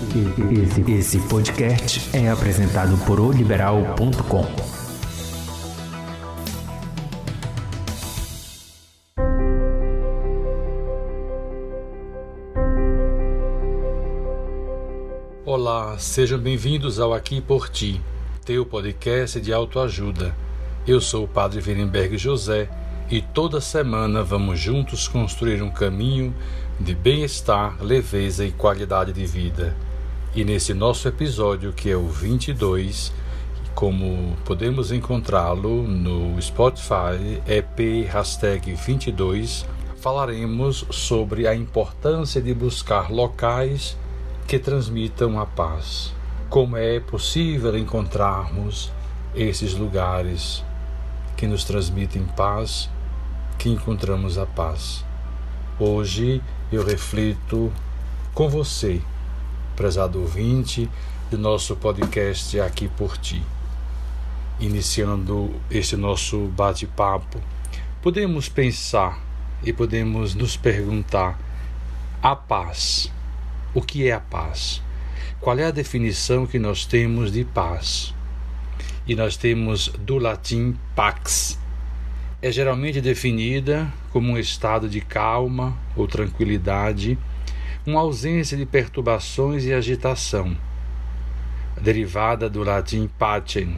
Esse, esse podcast é apresentado por oliberal.com. Olá, sejam bem-vindos ao Aqui por Ti, teu podcast de autoajuda. Eu sou o Padre Virenberg José e toda semana vamos juntos construir um caminho de bem-estar, leveza e qualidade de vida. E nesse nosso episódio, que é o 22, como podemos encontrá-lo no Spotify, EP hashtag 22, falaremos sobre a importância de buscar locais que transmitam a paz. Como é possível encontrarmos esses lugares que nos transmitem paz, que encontramos a paz. Hoje eu reflito com você, prezado ouvinte do nosso podcast Aqui por Ti. Iniciando este nosso bate-papo, podemos pensar e podemos nos perguntar: a paz. O que é a paz? Qual é a definição que nós temos de paz? E nós temos do latim pax, é geralmente definida como um estado de calma ou tranquilidade, uma ausência de perturbações e agitação, derivada do latim pacem.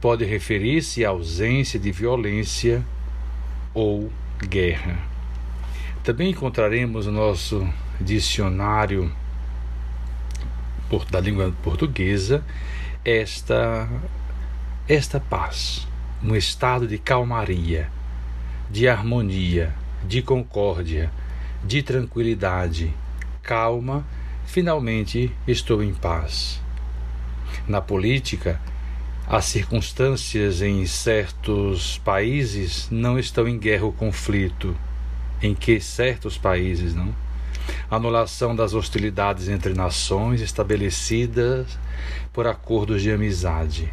Pode referir-se à ausência de violência ou guerra. Também encontraremos no nosso dicionário da língua portuguesa esta esta paz um estado de calmaria, de harmonia, de concórdia, de tranquilidade. Calma, finalmente estou em paz. Na política, as circunstâncias em certos países não estão em guerra ou conflito. Em que certos países não? Anulação das hostilidades entre nações estabelecidas por acordos de amizade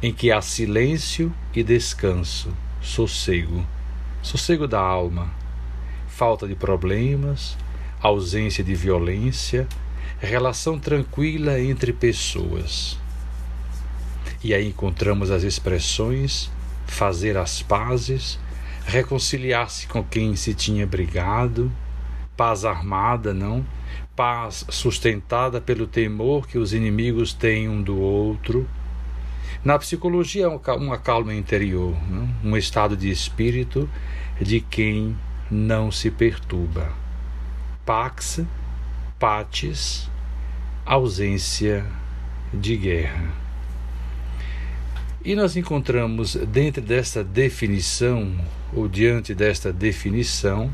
em que há silêncio e descanso, sossego, sossego da alma, falta de problemas, ausência de violência, relação tranquila entre pessoas. E aí encontramos as expressões fazer as pazes, reconciliar-se com quem se tinha brigado, paz armada, não? Paz sustentada pelo temor que os inimigos têm um do outro na psicologia é uma calma interior, né? um estado de espírito de quem não se perturba. Pax, patis, ausência de guerra. E nós encontramos dentro desta definição, ou diante desta definição,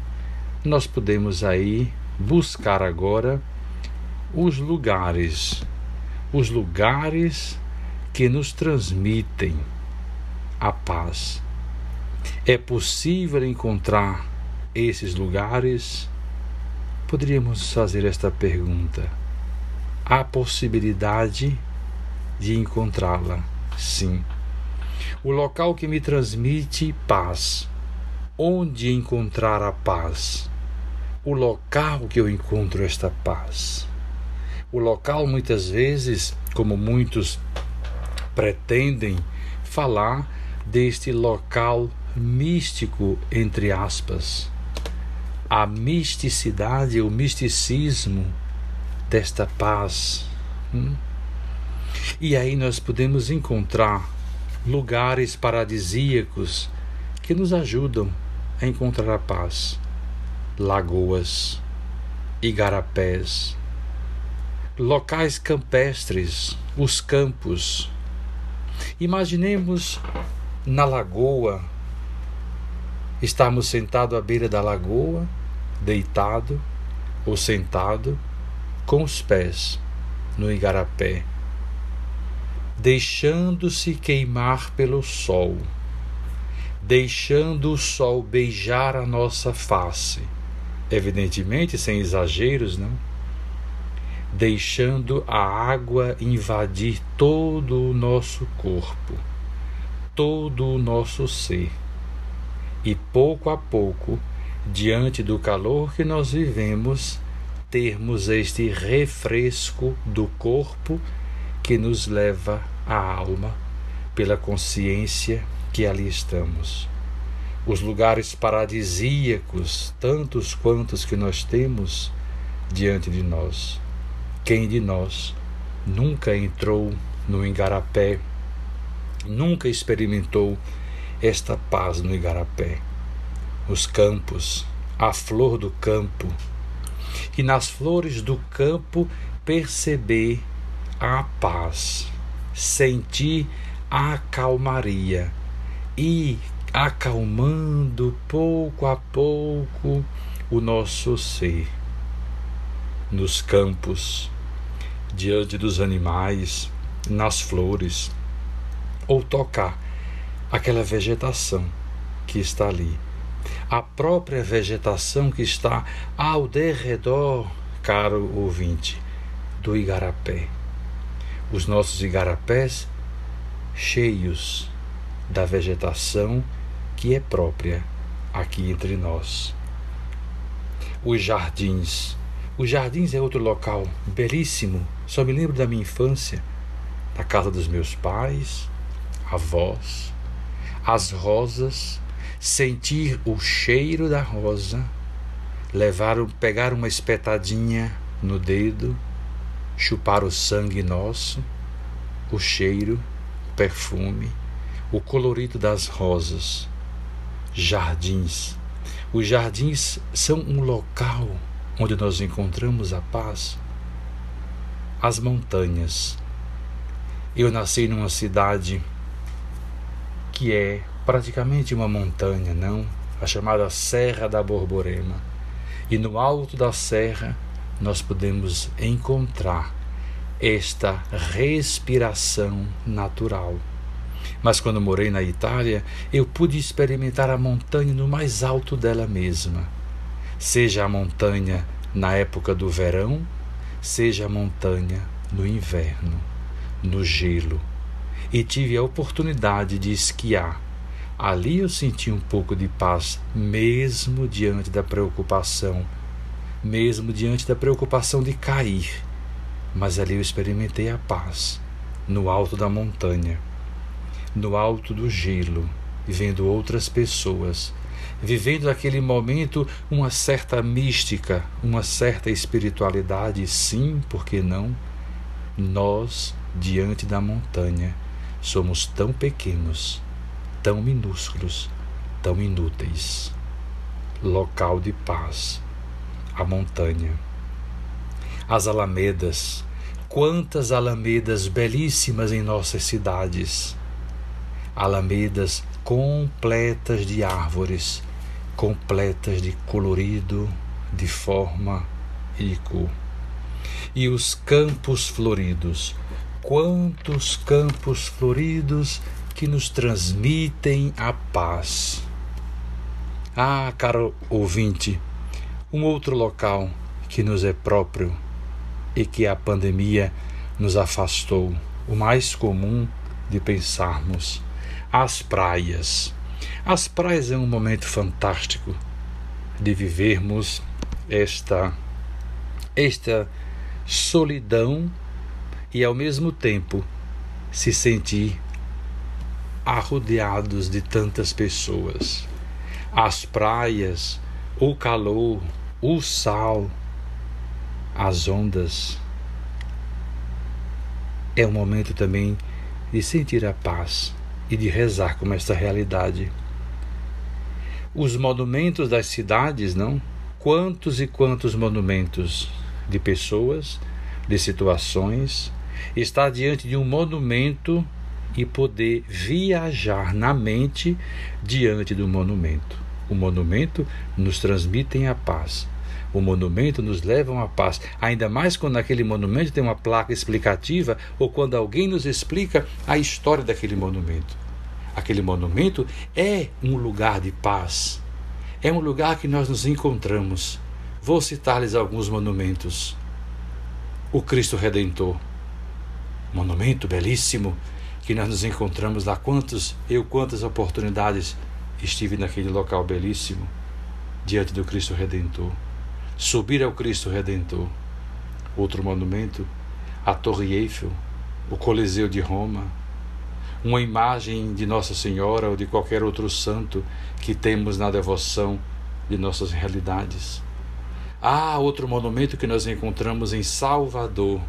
nós podemos aí buscar agora os lugares, os lugares que nos transmitem a paz. É possível encontrar esses lugares? Poderíamos fazer esta pergunta. Há possibilidade de encontrá-la? Sim. O local que me transmite paz. Onde encontrar a paz? O local que eu encontro esta paz. O local, muitas vezes, como muitos pretendem falar deste local místico, entre aspas. A misticidade, o misticismo desta paz. Hum? E aí nós podemos encontrar lugares paradisíacos que nos ajudam a encontrar a paz. Lagoas, igarapés, locais campestres, os campos, Imaginemos na lagoa, estarmos sentados à beira da lagoa, deitado ou sentado, com os pés no igarapé, deixando-se queimar pelo sol, deixando o sol beijar a nossa face, evidentemente sem exageros, não? deixando a água invadir todo o nosso corpo, todo o nosso ser. E pouco a pouco, diante do calor que nós vivemos, termos este refresco do corpo que nos leva à alma pela consciência que ali estamos. Os lugares paradisíacos, tantos quantos que nós temos diante de nós. Quem de nós nunca entrou no igarapé, nunca experimentou esta paz no igarapé? Os campos, a flor do campo, e nas flores do campo perceber a paz, sentir a calmaria e acalmando pouco a pouco o nosso ser. Nos campos, diante dos animais, nas flores, ou tocar aquela vegetação que está ali. A própria vegetação que está ao derredor, caro ouvinte, do igarapé. Os nossos igarapés cheios da vegetação que é própria aqui entre nós. Os jardins. Os jardins é outro local belíssimo. Só me lembro da minha infância, da casa dos meus pais, avós, as rosas, sentir o cheiro da rosa, levar, pegar uma espetadinha no dedo, chupar o sangue nosso, o cheiro, o perfume, o colorido das rosas jardins. Os jardins são um local onde nós encontramos a paz. As montanhas. Eu nasci numa cidade que é praticamente uma montanha, não? A chamada Serra da Borborema. E no alto da serra nós podemos encontrar esta respiração natural mas quando morei na Itália, eu pude experimentar a montanha no mais alto dela mesma. Seja a montanha na época do verão, seja a montanha no inverno, no gelo. E tive a oportunidade de esquiar. Ali eu senti um pouco de paz, mesmo diante da preocupação, mesmo diante da preocupação de cair. Mas ali eu experimentei a paz, no alto da montanha no alto do gelo, vendo outras pessoas, vivendo naquele momento uma certa mística, uma certa espiritualidade, sim, por que não? Nós, diante da montanha, somos tão pequenos, tão minúsculos, tão inúteis. Local de paz, a montanha. As alamedas, quantas alamedas belíssimas em nossas cidades alamedas completas de árvores, completas de colorido, de forma e de cor. E os campos floridos, quantos campos floridos que nos transmitem a paz. Ah, caro ouvinte, um outro local que nos é próprio e que a pandemia nos afastou, o mais comum de pensarmos as praias. As praias é um momento fantástico de vivermos esta esta solidão e ao mesmo tempo se sentir arrodeados de tantas pessoas. As praias, o calor, o sal, as ondas. É um momento também de sentir a paz e de rezar com esta realidade. Os monumentos das cidades, não? Quantos e quantos monumentos de pessoas, de situações, estar diante de um monumento e poder viajar na mente diante do monumento. O monumento nos transmite a paz. O monumento nos leva a paz, ainda mais quando aquele monumento tem uma placa explicativa ou quando alguém nos explica a história daquele monumento. Aquele monumento é um lugar de paz, é um lugar que nós nos encontramos. Vou citar-lhes alguns monumentos. O Cristo Redentor, monumento belíssimo que nós nos encontramos lá. Quantos, eu quantas oportunidades estive naquele local belíssimo diante do Cristo Redentor subir ao Cristo Redentor. Outro monumento, a Torre Eiffel, o Coliseu de Roma, uma imagem de Nossa Senhora ou de qualquer outro santo que temos na devoção de nossas realidades. Há outro monumento que nós encontramos em Salvador,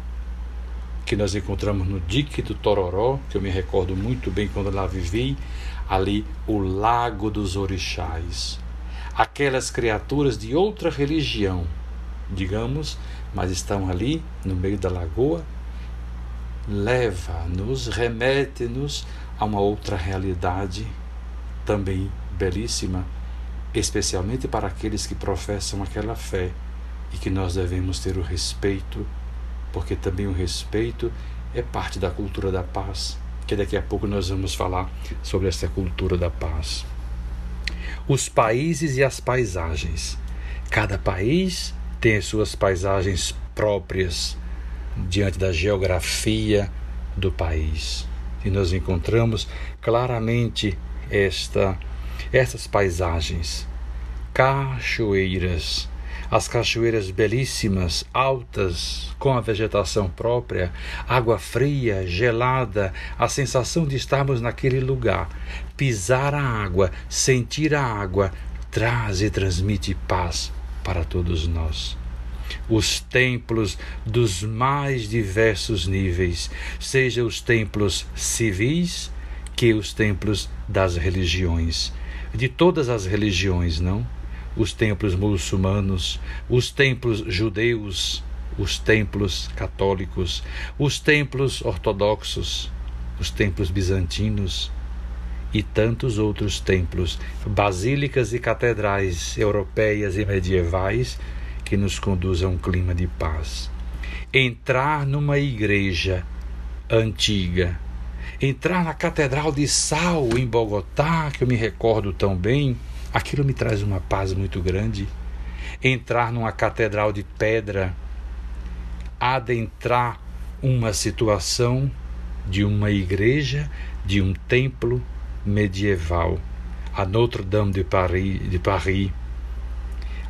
que nós encontramos no Dique do Tororó, que eu me recordo muito bem quando lá vivi, ali o Lago dos Orixás. Aquelas criaturas de outra religião, digamos, mas estão ali no meio da lagoa, leva-nos, remete-nos a uma outra realidade também belíssima, especialmente para aqueles que professam aquela fé e que nós devemos ter o respeito, porque também o respeito é parte da cultura da paz, que daqui a pouco nós vamos falar sobre essa cultura da paz. Os países e as paisagens. Cada país tem as suas paisagens próprias diante da geografia do país. E nós encontramos claramente esta essas paisagens, cachoeiras, as cachoeiras belíssimas, altas, com a vegetação própria, água fria, gelada, a sensação de estarmos naquele lugar. Pisar a água, sentir a água, traz e transmite paz para todos nós. Os templos dos mais diversos níveis, seja os templos civis, que os templos das religiões, de todas as religiões, não? Os templos muçulmanos, os templos judeus, os templos católicos, os templos ortodoxos, os templos bizantinos e tantos outros templos, basílicas e catedrais europeias e medievais que nos conduzem a um clima de paz. Entrar numa igreja antiga, entrar na Catedral de Sal em Bogotá, que eu me recordo tão bem, Aquilo me traz uma paz muito grande. Entrar numa catedral de pedra, adentrar uma situação de uma igreja, de um templo medieval, a Notre-Dame de Paris, de Paris,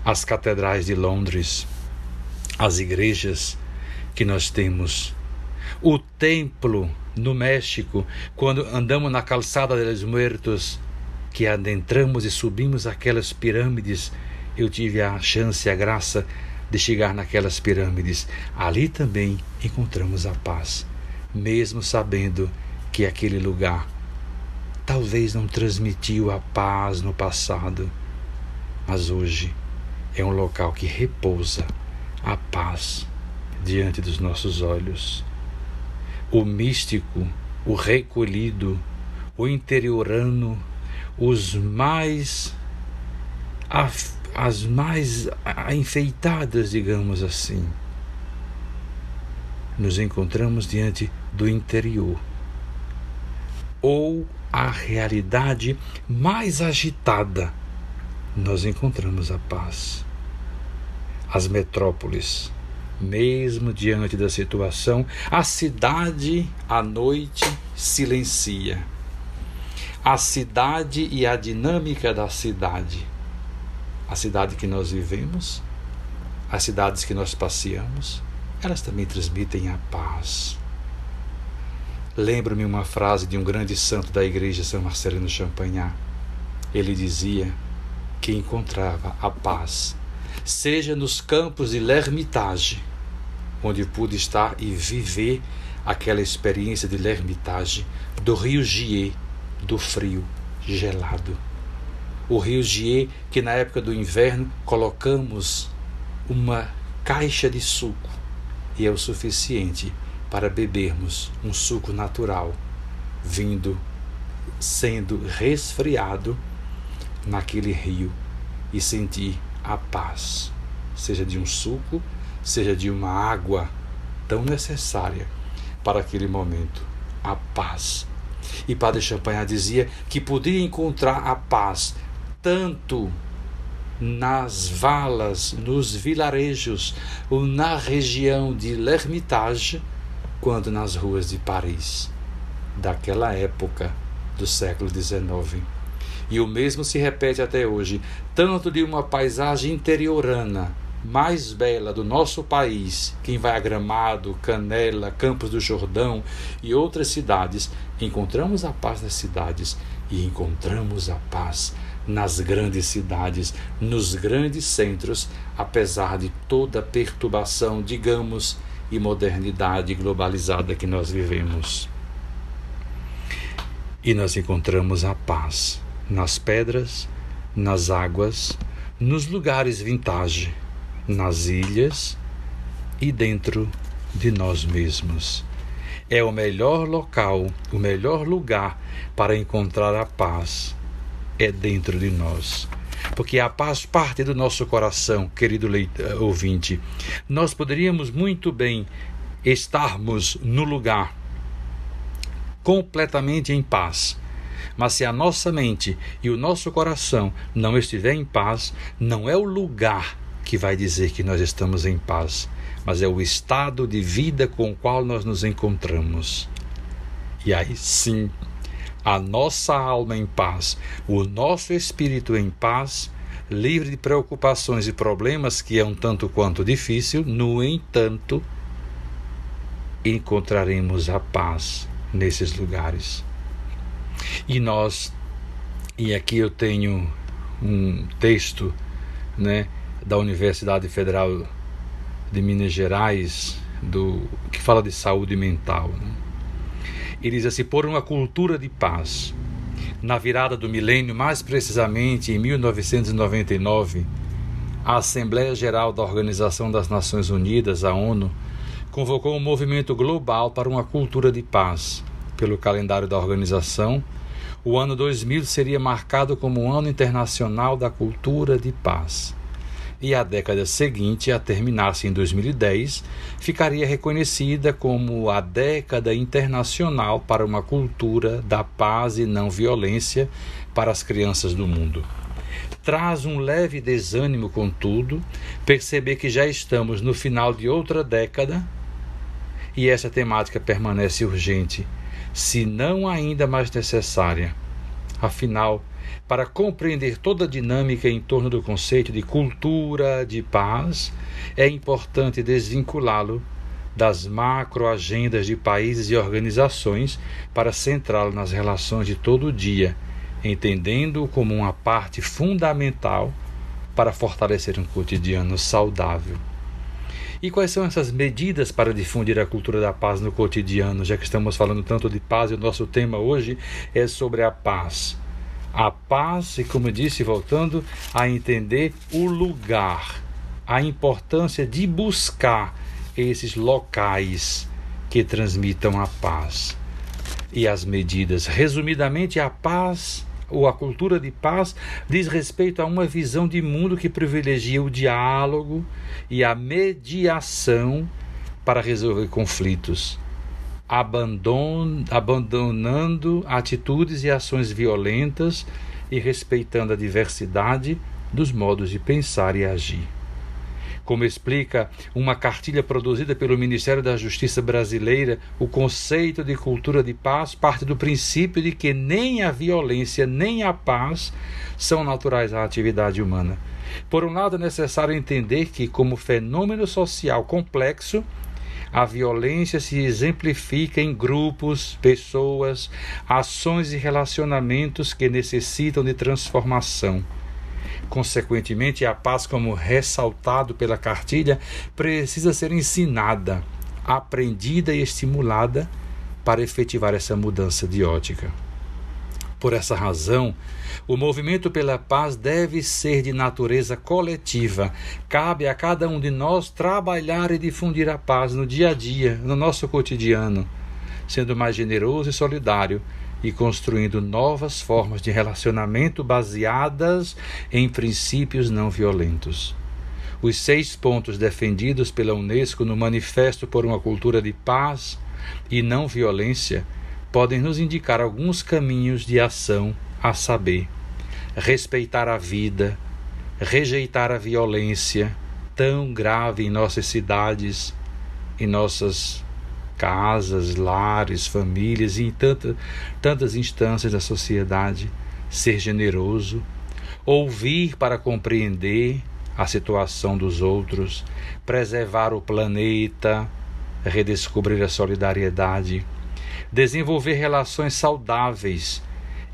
as catedrais de Londres, as igrejas que nós temos, o templo no México, quando andamos na calçada dos Muertos, que adentramos e subimos aquelas pirâmides, eu tive a chance e a graça de chegar naquelas pirâmides. Ali também encontramos a paz, mesmo sabendo que aquele lugar talvez não transmitiu a paz no passado, mas hoje é um local que repousa a paz diante dos nossos olhos. O místico, o recolhido, o interiorano os mais as mais enfeitadas, digamos assim. Nos encontramos diante do interior ou a realidade mais agitada, nós encontramos a paz. As metrópoles, mesmo diante da situação, a cidade à noite silencia a cidade e a dinâmica da cidade. A cidade que nós vivemos, as cidades que nós passeamos, elas também transmitem a paz. Lembro-me uma frase de um grande santo da igreja São Marcelino Champagnat. Ele dizia que encontrava a paz, seja nos campos de l'Ermitage, onde pude estar e viver aquela experiência de l'Ermitage, do rio Gier, do frio gelado. O rio Gier, que na época do inverno colocamos uma caixa de suco e é o suficiente para bebermos um suco natural, vindo sendo resfriado naquele rio e sentir a paz, seja de um suco, seja de uma água tão necessária para aquele momento, a paz e Padre Champagnat dizia que podia encontrar a paz tanto nas valas, nos vilarejos ou na região de l'Ermitage, quanto nas ruas de Paris, daquela época do século XIX. E o mesmo se repete até hoje, tanto de uma paisagem interiorana, mais bela do nosso país, quem vai a Gramado, Canela, Campos do Jordão e outras cidades, encontramos a paz nas cidades e encontramos a paz nas grandes cidades, nos grandes centros, apesar de toda a perturbação, digamos, e modernidade globalizada que nós vivemos. E nós encontramos a paz nas pedras, nas águas, nos lugares vintage, nas ilhas e dentro de nós mesmos. É o melhor local, o melhor lugar para encontrar a paz. É dentro de nós. Porque a paz parte do nosso coração, querido ouvinte. Nós poderíamos muito bem estarmos no lugar completamente em paz. Mas se a nossa mente e o nosso coração não estiver em paz, não é o lugar que vai dizer que nós estamos em paz, mas é o estado de vida com o qual nós nos encontramos. E aí sim, a nossa alma em paz, o nosso espírito em paz, livre de preocupações e problemas, que é um tanto quanto difícil, no entanto, encontraremos a paz nesses lugares. E nós, e aqui eu tenho um texto, né, da Universidade Federal de Minas Gerais, do, que fala de saúde mental. Né? Ele diz assim: por uma cultura de paz. Na virada do milênio, mais precisamente em 1999, a Assembleia Geral da Organização das Nações Unidas, a ONU, convocou um movimento global para uma cultura de paz. Pelo calendário da organização, o ano 2000 seria marcado como o Ano Internacional da Cultura de Paz e a década seguinte, a terminar-se em 2010, ficaria reconhecida como a década internacional para uma cultura da paz e não violência para as crianças do mundo. Traz um leve desânimo, contudo, perceber que já estamos no final de outra década e essa temática permanece urgente, se não ainda mais necessária. Afinal, para compreender toda a dinâmica em torno do conceito de cultura de paz, é importante desvinculá-lo das macroagendas de países e organizações para centrá-lo nas relações de todo o dia, entendendo-o como uma parte fundamental para fortalecer um cotidiano saudável. E quais são essas medidas para difundir a cultura da paz no cotidiano, já que estamos falando tanto de paz e o nosso tema hoje é sobre a paz a paz e, como disse, voltando a entender o lugar, a importância de buscar esses locais que transmitam a paz e as medidas. Resumidamente, a paz ou a cultura de paz diz respeito a uma visão de mundo que privilegia o diálogo e a mediação para resolver conflitos abandonando atitudes e ações violentas e respeitando a diversidade dos modos de pensar e agir. Como explica uma cartilha produzida pelo Ministério da Justiça brasileira, o conceito de cultura de paz parte do princípio de que nem a violência nem a paz são naturais à atividade humana. Por um lado, é necessário entender que, como fenômeno social complexo, a violência se exemplifica em grupos, pessoas, ações e relacionamentos que necessitam de transformação. Consequentemente, a paz, como ressaltado pela cartilha, precisa ser ensinada, aprendida e estimulada para efetivar essa mudança de ótica. Por essa razão, o movimento pela paz deve ser de natureza coletiva. Cabe a cada um de nós trabalhar e difundir a paz no dia a dia, no nosso cotidiano, sendo mais generoso e solidário e construindo novas formas de relacionamento baseadas em princípios não violentos. Os seis pontos defendidos pela Unesco no Manifesto por uma Cultura de Paz e Não Violência podem nos indicar alguns caminhos de ação, a saber, respeitar a vida, rejeitar a violência tão grave em nossas cidades, em nossas casas, lares, famílias e em tantas, tantas instâncias da sociedade, ser generoso, ouvir para compreender, a situação dos outros, preservar o planeta, redescobrir a solidariedade, desenvolver relações saudáveis,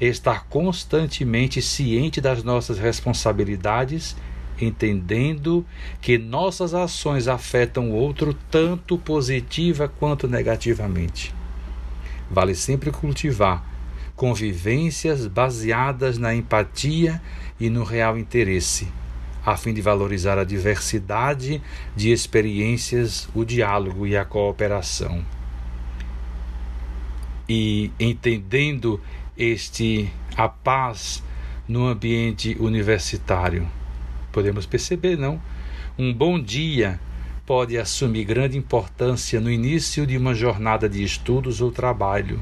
estar constantemente ciente das nossas responsabilidades, entendendo que nossas ações afetam o outro tanto positiva quanto negativamente. Vale sempre cultivar convivências baseadas na empatia e no real interesse, a fim de valorizar a diversidade de experiências, o diálogo e a cooperação. E entendendo este a paz no ambiente universitário, podemos perceber, não? Um bom dia pode assumir grande importância no início de uma jornada de estudos ou trabalho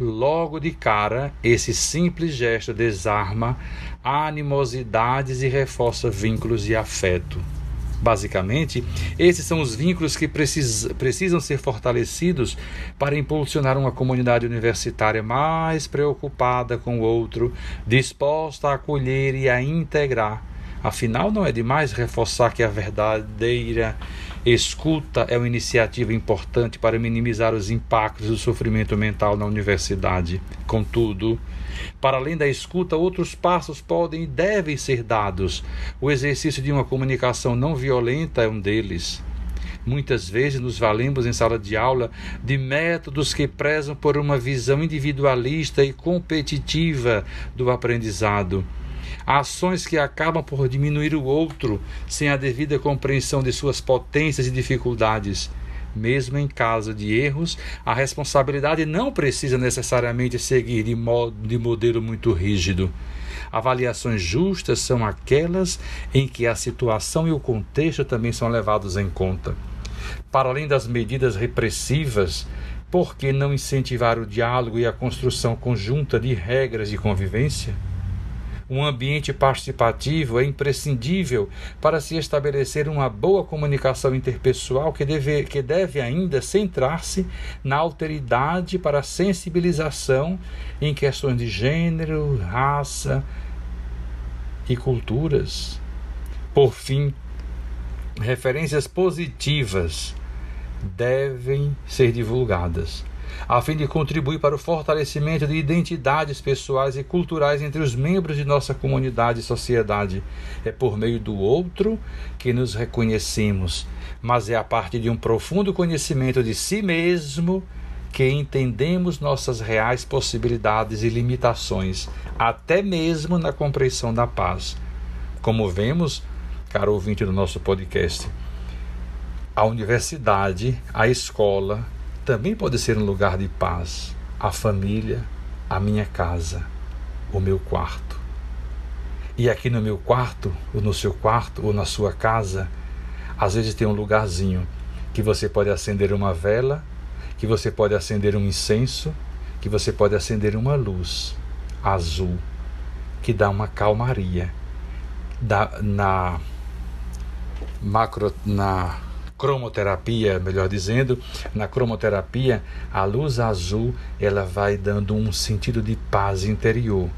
Logo de cara, esse simples gesto desarma animosidades e reforça vínculos de afeto. Basicamente, esses são os vínculos que precis, precisam ser fortalecidos para impulsionar uma comunidade universitária mais preocupada com o outro, disposta a acolher e a integrar. Afinal, não é demais reforçar que a verdadeira Escuta é uma iniciativa importante para minimizar os impactos do sofrimento mental na universidade. Contudo, para além da escuta, outros passos podem e devem ser dados. O exercício de uma comunicação não violenta é um deles. Muitas vezes nos valemos em sala de aula de métodos que prezam por uma visão individualista e competitiva do aprendizado ações que acabam por diminuir o outro sem a devida compreensão de suas potências e dificuldades. Mesmo em caso de erros, a responsabilidade não precisa necessariamente seguir de, modo, de modelo muito rígido. Avaliações justas são aquelas em que a situação e o contexto também são levados em conta. Para além das medidas repressivas, por que não incentivar o diálogo e a construção conjunta de regras de convivência? Um ambiente participativo é imprescindível para se estabelecer uma boa comunicação interpessoal que deve, que deve ainda centrar-se na alteridade para a sensibilização em questões de gênero, raça e culturas. Por fim, referências positivas devem ser divulgadas a fim de contribuir para o fortalecimento de identidades pessoais e culturais entre os membros de nossa comunidade e sociedade. É por meio do outro que nos reconhecemos, mas é a partir de um profundo conhecimento de si mesmo que entendemos nossas reais possibilidades e limitações, até mesmo na compreensão da paz. Como vemos, caro ouvinte do nosso podcast, a universidade, a escola, também pode ser um lugar de paz. A família, a minha casa, o meu quarto. E aqui no meu quarto, ou no seu quarto, ou na sua casa, às vezes tem um lugarzinho que você pode acender uma vela, que você pode acender um incenso, que você pode acender uma luz azul, que dá uma calmaria. Dá, na macro, na cromoterapia, melhor dizendo, na cromoterapia, a luz azul, ela vai dando um sentido de paz interior.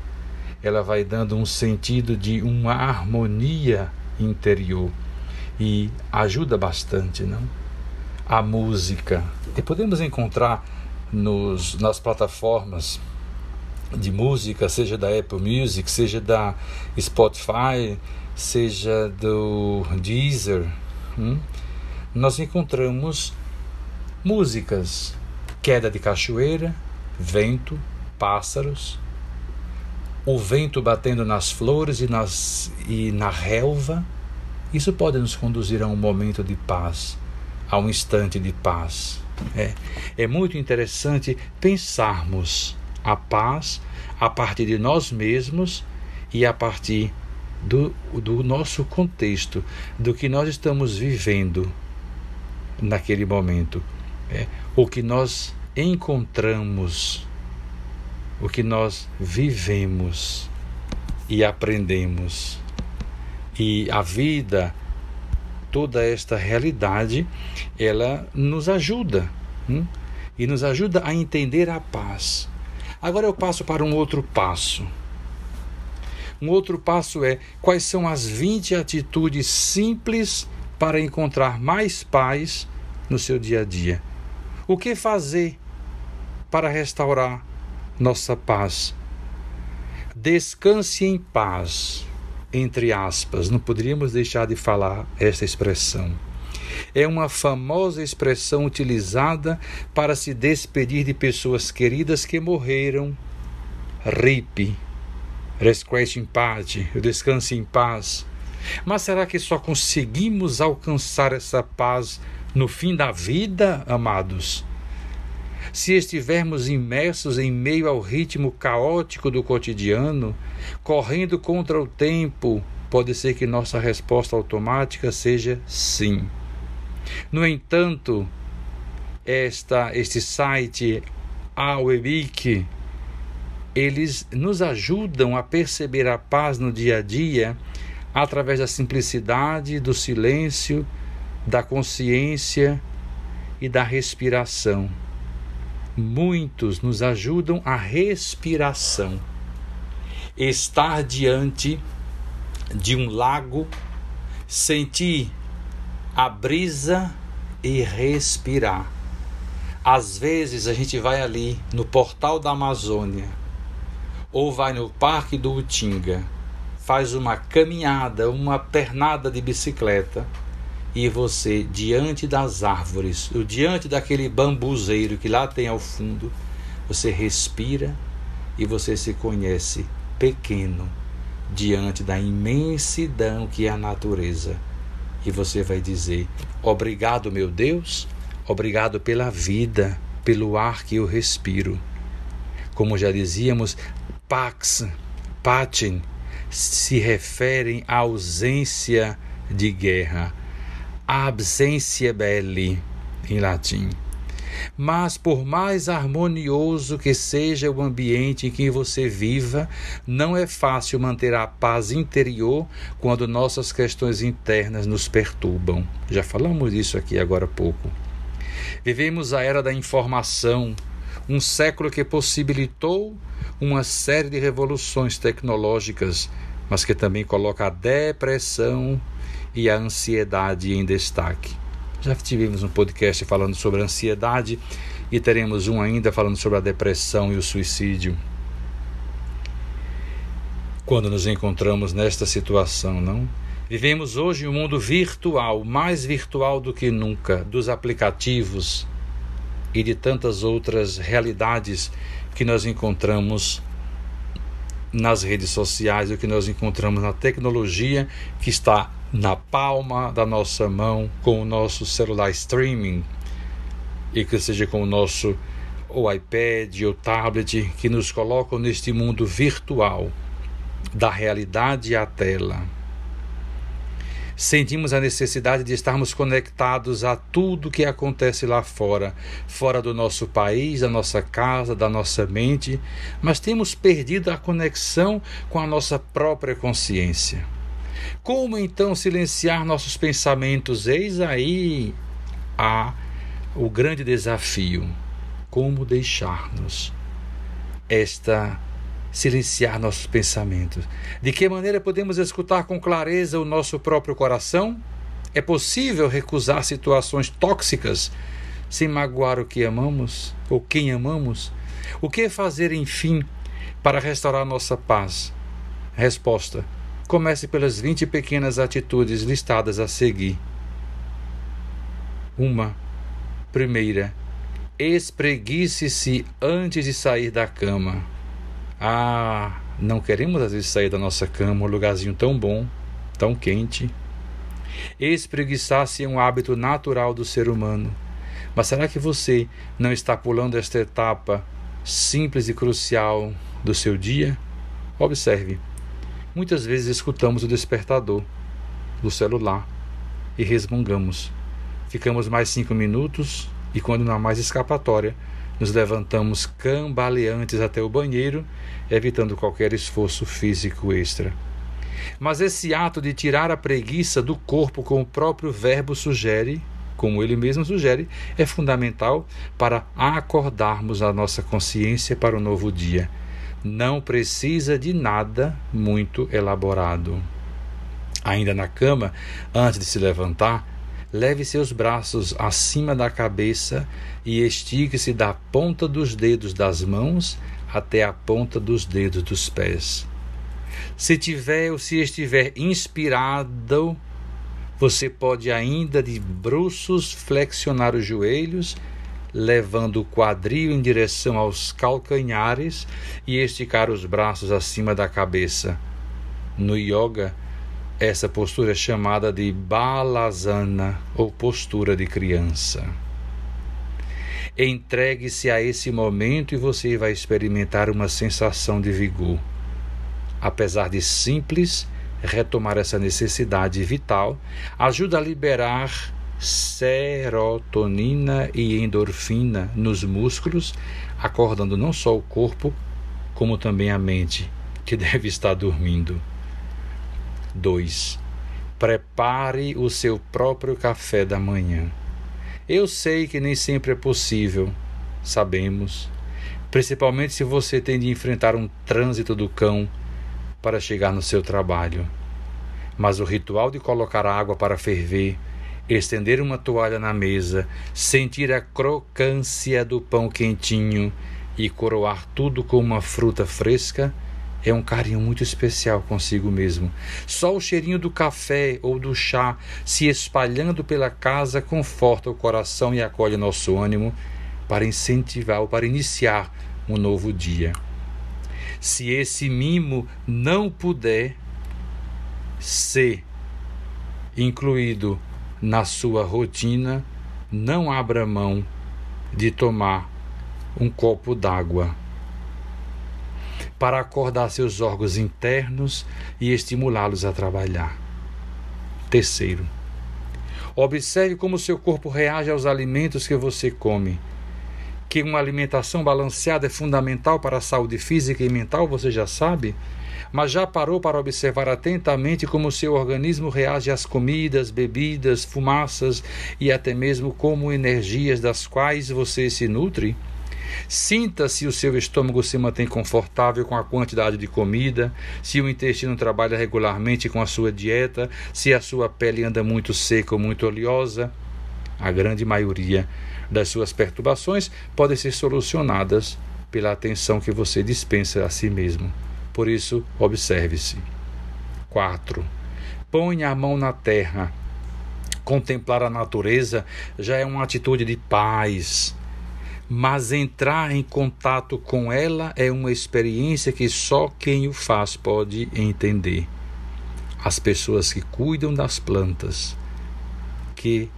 Ela vai dando um sentido de uma harmonia interior e ajuda bastante, não? A música. E podemos encontrar nos, nas plataformas de música, seja da Apple Music, seja da Spotify, seja do Deezer, hum? Nós encontramos músicas, queda de cachoeira, vento, pássaros, o vento batendo nas flores e, nas, e na relva. Isso pode nos conduzir a um momento de paz, a um instante de paz. É, é muito interessante pensarmos a paz a partir de nós mesmos e a partir do, do nosso contexto, do que nós estamos vivendo naquele momento. É, o que nós encontramos, o que nós vivemos e aprendemos. E a vida, toda esta realidade, ela nos ajuda hum? e nos ajuda a entender a paz. Agora eu passo para um outro passo. Um outro passo é quais são as 20 atitudes simples para encontrar mais paz no seu dia a dia. O que fazer para restaurar nossa paz? Descanse em paz, entre aspas, não poderíamos deixar de falar esta expressão. É uma famosa expressão utilizada para se despedir de pessoas queridas que morreram. RIP, Resquete em paz, descanse em paz. Mas será que só conseguimos alcançar essa paz no fim da vida, amados? Se estivermos imersos em meio ao ritmo caótico do cotidiano, correndo contra o tempo, pode ser que nossa resposta automática seja sim. No entanto, esta, este site, a Webic, eles nos ajudam a perceber a paz no dia a dia através da simplicidade, do silêncio, da consciência e da respiração. Muitos nos ajudam a respiração. Estar diante de um lago, sentir a brisa e respirar. Às vezes a gente vai ali no portal da Amazônia ou vai no Parque do Utinga, faz uma caminhada, uma pernada de bicicleta e você, diante das árvores, ou diante daquele bambuzeiro que lá tem ao fundo, você respira e você se conhece pequeno diante da imensidão que é a natureza. E você vai dizer: Obrigado, meu Deus, obrigado pela vida, pelo ar que eu respiro. Como já dizíamos, pax, patin, se referem à ausência de guerra, absentia belli, em latim. Mas por mais harmonioso que seja o ambiente em que você viva, não é fácil manter a paz interior quando nossas questões internas nos perturbam. Já falamos disso aqui agora há pouco. Vivemos a era da informação, um século que possibilitou uma série de revoluções tecnológicas, mas que também coloca a depressão e a ansiedade em destaque. Já tivemos um podcast falando sobre a ansiedade e teremos um ainda falando sobre a depressão e o suicídio. Quando nos encontramos nesta situação, não? Vivemos hoje um mundo virtual, mais virtual do que nunca, dos aplicativos e de tantas outras realidades que nós encontramos nas redes sociais, o que nós encontramos na tecnologia que está na palma da nossa mão com o nosso celular streaming. E que seja com o nosso o iPad ou tablet que nos colocam neste mundo virtual da realidade à tela sentimos a necessidade de estarmos conectados a tudo que acontece lá fora, fora do nosso país, da nossa casa, da nossa mente, mas temos perdido a conexão com a nossa própria consciência. Como então silenciar nossos pensamentos? Eis aí a, o grande desafio. Como deixar-nos esta silenciar nossos pensamentos? De que maneira podemos escutar com clareza o nosso próprio coração? É possível recusar situações tóxicas sem magoar o que amamos ou quem amamos? O que fazer, enfim, para restaurar nossa paz? Resposta: comece pelas 20 pequenas atitudes listadas a seguir. Uma. Primeira, espreguice-se antes de sair da cama. Ah, não queremos às vezes sair da nossa cama, um lugarzinho tão bom, tão quente. Espreguiçar-se é um hábito natural do ser humano. Mas será que você não está pulando esta etapa simples e crucial do seu dia? Observe. Muitas vezes escutamos o despertador do celular e resmungamos. Ficamos mais cinco minutos e, quando não há mais escapatória, nos levantamos cambaleantes até o banheiro, evitando qualquer esforço físico extra. Mas esse ato de tirar a preguiça do corpo, como o próprio verbo sugere, como ele mesmo sugere, é fundamental para acordarmos a nossa consciência para o novo dia. Não precisa de nada muito elaborado. Ainda na cama, antes de se levantar, leve seus braços acima da cabeça e estique-se da ponta dos dedos das mãos até a ponta dos dedos dos pés. Se tiver ou se estiver inspirado, você pode ainda de bruços flexionar os joelhos, levando o quadril em direção aos calcanhares e esticar os braços acima da cabeça. No yoga, essa postura é chamada de balasana ou postura de criança. Entregue-se a esse momento e você vai experimentar uma sensação de vigor. Apesar de simples, retomar essa necessidade vital ajuda a liberar serotonina e endorfina nos músculos, acordando não só o corpo, como também a mente, que deve estar dormindo. 2. Prepare o seu próprio café da manhã. Eu sei que nem sempre é possível, sabemos, principalmente se você tem de enfrentar um trânsito do cão para chegar no seu trabalho. Mas o ritual de colocar água para ferver, estender uma toalha na mesa, sentir a crocância do pão quentinho e coroar tudo com uma fruta fresca é um carinho muito especial consigo mesmo. Só o cheirinho do café ou do chá se espalhando pela casa conforta o coração e acolhe nosso ânimo para incentivar ou para iniciar um novo dia. Se esse mimo não puder ser incluído na sua rotina, não abra mão de tomar um copo d'água para acordar seus órgãos internos e estimulá-los a trabalhar. Terceiro, observe como seu corpo reage aos alimentos que você come que uma alimentação balanceada é fundamental para a saúde física e mental, você já sabe? Mas já parou para observar atentamente como seu organismo reage às comidas, bebidas, fumaças e até mesmo como energias das quais você se nutre? Sinta se o seu estômago se mantém confortável com a quantidade de comida, se o intestino trabalha regularmente com a sua dieta, se a sua pele anda muito seca ou muito oleosa. A grande maioria das suas perturbações podem ser solucionadas pela atenção que você dispensa a si mesmo. Por isso, observe-se. 4. Ponha a mão na terra. Contemplar a natureza já é uma atitude de paz, mas entrar em contato com ela é uma experiência que só quem o faz pode entender. As pessoas que cuidam das plantas, que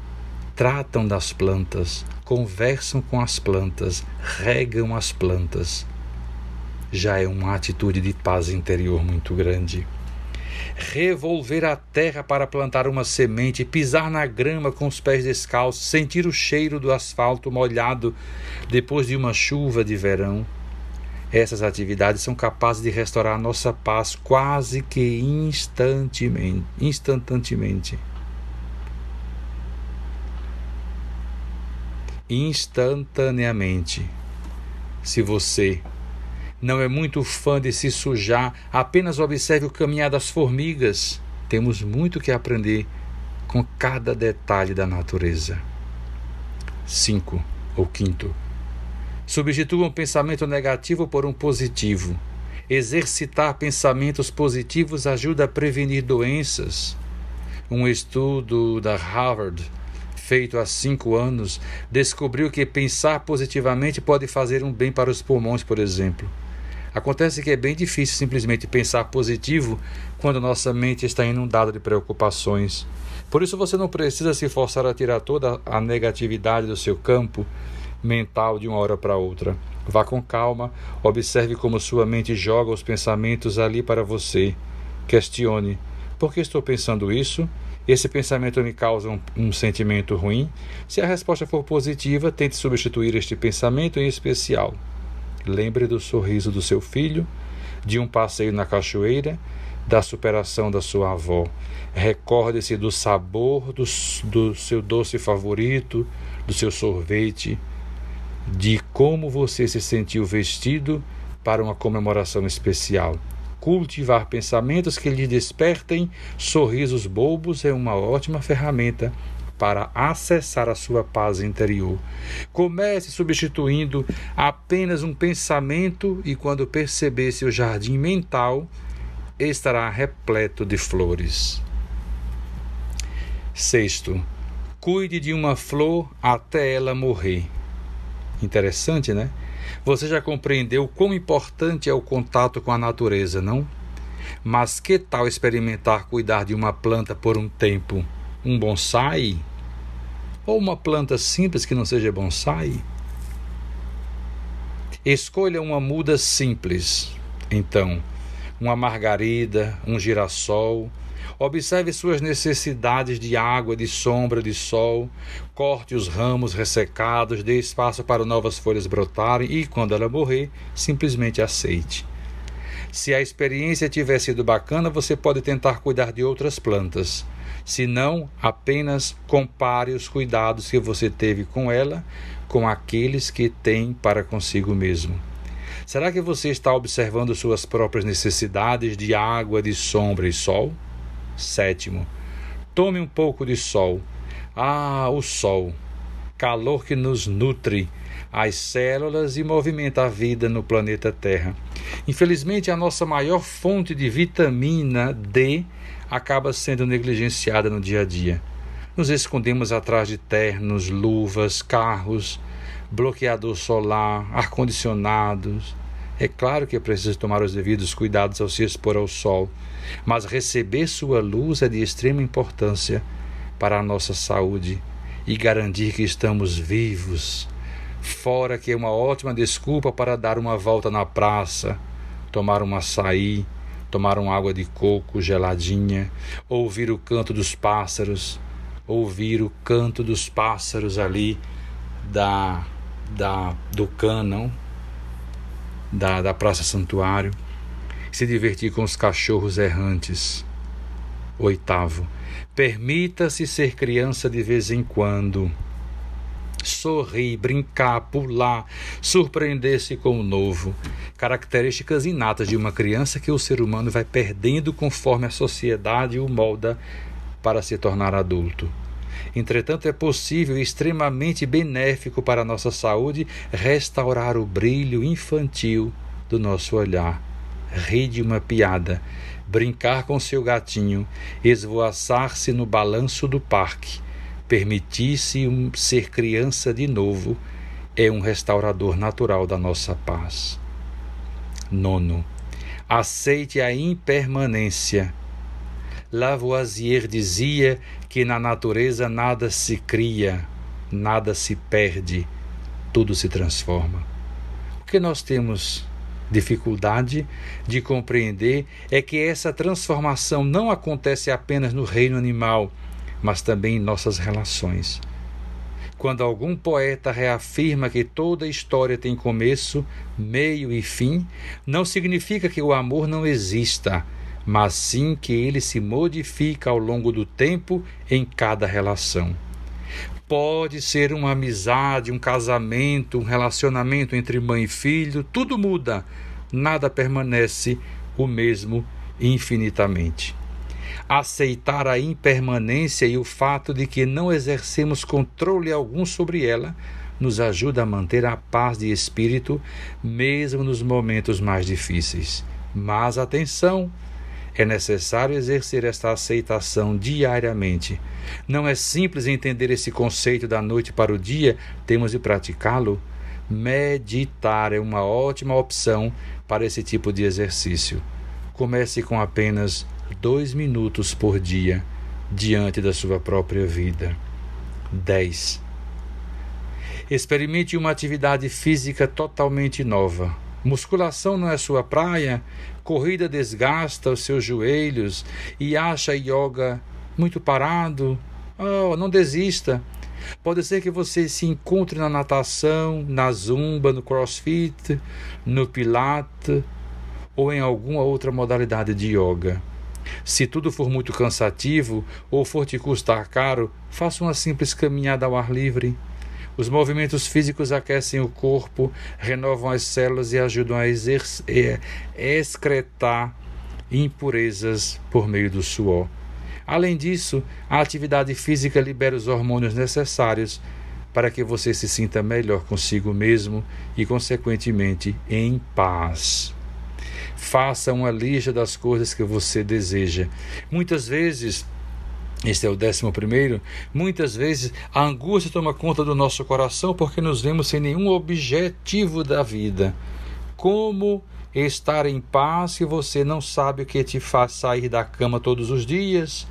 tratam das plantas, conversam com as plantas, regam as plantas. Já é uma atitude de paz interior muito grande. Revolver a terra para plantar uma semente, pisar na grama com os pés descalços, sentir o cheiro do asfalto molhado depois de uma chuva de verão. Essas atividades são capazes de restaurar a nossa paz quase que instantaneamente. instantaneamente. instantaneamente. Se você não é muito fã de se sujar, apenas observe o caminhar das formigas. Temos muito que aprender com cada detalhe da natureza. 5. Ou quinto. Substitua um pensamento negativo por um positivo. Exercitar pensamentos positivos ajuda a prevenir doenças. Um estudo da Harvard feito há cinco anos, descobriu que pensar positivamente pode fazer um bem para os pulmões, por exemplo. Acontece que é bem difícil simplesmente pensar positivo quando nossa mente está inundada de preocupações. Por isso você não precisa se forçar a tirar toda a negatividade do seu campo mental de uma hora para outra. Vá com calma, observe como sua mente joga os pensamentos ali para você. Questione: por que estou pensando isso? esse pensamento me causa um, um, sentimento ruim. Se a resposta for positiva, tente substituir este pensamento em especial. Lembre do sorriso do seu filho, de um passeio na cachoeira, da superação da sua avó. Recorde-se do sabor do, do seu doce favorito, do seu sorvete, de como você se sentiu vestido para uma comemoração especial. Cultivar pensamentos que lhe despertem sorrisos bobos é uma ótima ferramenta para acessar a sua paz interior. Comece substituindo apenas um pensamento e quando perceber seu jardim mental estará repleto de flores. Sexto, cuide de uma flor até ela morrer. Interessante, né? Você já compreendeu quão importante é o contato com a natureza, não? Mas que tal experimentar cuidar de uma planta por um tempo? Um bonsai? Ou uma planta simples que não seja bonsai? Escolha uma muda simples. Então, uma margarida, um girassol. Observe suas necessidades de água, de sombra, de sol. Corte os ramos ressecados, dê espaço para novas folhas brotarem e, quando ela morrer, simplesmente aceite. Se a experiência tiver sido bacana, você pode tentar cuidar de outras plantas. Se não, apenas compare os cuidados que você teve com ela com aqueles que tem para consigo mesmo. Será que você está observando suas próprias necessidades de água, de sombra e sol? Sétimo, tome um pouco de sol. Ah, o sol, calor que nos nutre as células e movimenta a vida no planeta Terra. Infelizmente, a nossa maior fonte de vitamina D acaba sendo negligenciada no dia a dia. Nos escondemos atrás de ternos, luvas, carros, bloqueador solar, ar-condicionados. É claro que é preciso tomar os devidos cuidados ao se expor ao sol, mas receber sua luz é de extrema importância para a nossa saúde e garantir que estamos vivos. Fora que é uma ótima desculpa para dar uma volta na praça, tomar um açaí, tomar uma água de coco geladinha, ouvir o canto dos pássaros, ouvir o canto dos pássaros ali da, da do cânon da, da Praça Santuário, se divertir com os cachorros errantes. Oitavo, permita-se ser criança de vez em quando sorrir, brincar, pular, surpreender-se com o novo. Características inatas de uma criança que o ser humano vai perdendo conforme a sociedade o molda para se tornar adulto. Entretanto, é possível e extremamente benéfico para a nossa saúde restaurar o brilho infantil do nosso olhar. Rir de uma piada, brincar com seu gatinho, esvoaçar-se no balanço do parque permitisse um ser criança de novo é um restaurador natural da nossa paz. Nono, aceite a impermanência. Lavoisier dizia que na natureza nada se cria, nada se perde, tudo se transforma. O que nós temos dificuldade de compreender é que essa transformação não acontece apenas no reino animal, mas também em nossas relações. Quando algum poeta reafirma que toda história tem começo, meio e fim, não significa que o amor não exista, mas sim que ele se modifica ao longo do tempo em cada relação. Pode ser uma amizade, um casamento, um relacionamento entre mãe e filho, tudo muda, nada permanece o mesmo infinitamente aceitar a impermanência e o fato de que não exercemos controle algum sobre ela, nos ajuda a manter a paz de espírito, mesmo nos momentos mais difíceis. Mas atenção! É necessário exercer esta aceitação diariamente. Não é simples entender esse conceito da noite para o dia, temos de praticá-lo. Meditar é uma ótima opção para esse tipo de exercício. Comece com apenas dois minutos por dia diante da sua própria vida. 10. Experimente uma atividade física totalmente nova. Musculação não é sua praia? Corrida desgasta os seus joelhos e acha yoga muito parado? Oh, não desista. Pode ser que você se encontre na natação, na zumba, no crossfit, no pilates ou em alguma outra modalidade de yoga. Se tudo for muito cansativo ou for te custar caro, faça uma simples caminhada ao ar livre. Os movimentos físicos aquecem o corpo, renovam as células e ajudam a excretar impurezas por meio do suor. Além disso, a atividade física libera os hormônios necessários para que você se sinta melhor consigo mesmo e, consequentemente, em paz. Faça uma lista das coisas que você deseja. Muitas vezes, este é o décimo primeiro. Muitas vezes a angústia toma conta do nosso coração porque nos vemos sem nenhum objetivo da vida. Como estar em paz se você não sabe o que te faz sair da cama todos os dias?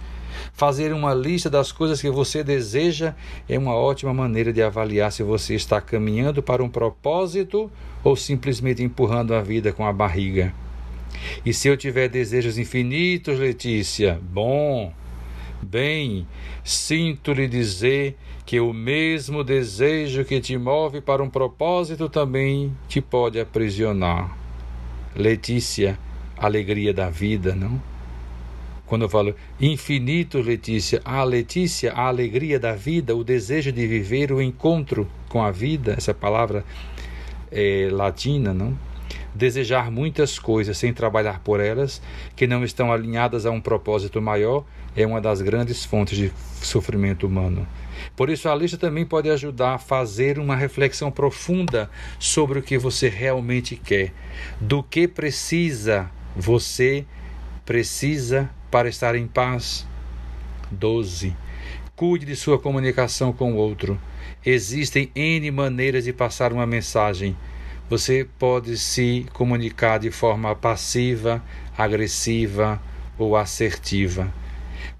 Fazer uma lista das coisas que você deseja é uma ótima maneira de avaliar se você está caminhando para um propósito ou simplesmente empurrando a vida com a barriga. E se eu tiver desejos infinitos, Letícia, bom, bem, sinto-lhe dizer que o mesmo desejo que te move para um propósito também te pode aprisionar. Letícia, alegria da vida, não? Quando eu falo infinito, Letícia, a Letícia, a alegria da vida, o desejo de viver, o encontro com a vida, essa palavra é, latina, não? Desejar muitas coisas sem trabalhar por elas, que não estão alinhadas a um propósito maior, é uma das grandes fontes de sofrimento humano. Por isso, a lista também pode ajudar a fazer uma reflexão profunda sobre o que você realmente quer, do que precisa você precisa para estar em paz. 12. Cuide de sua comunicação com o outro. Existem N maneiras de passar uma mensagem. Você pode se comunicar de forma passiva, agressiva ou assertiva.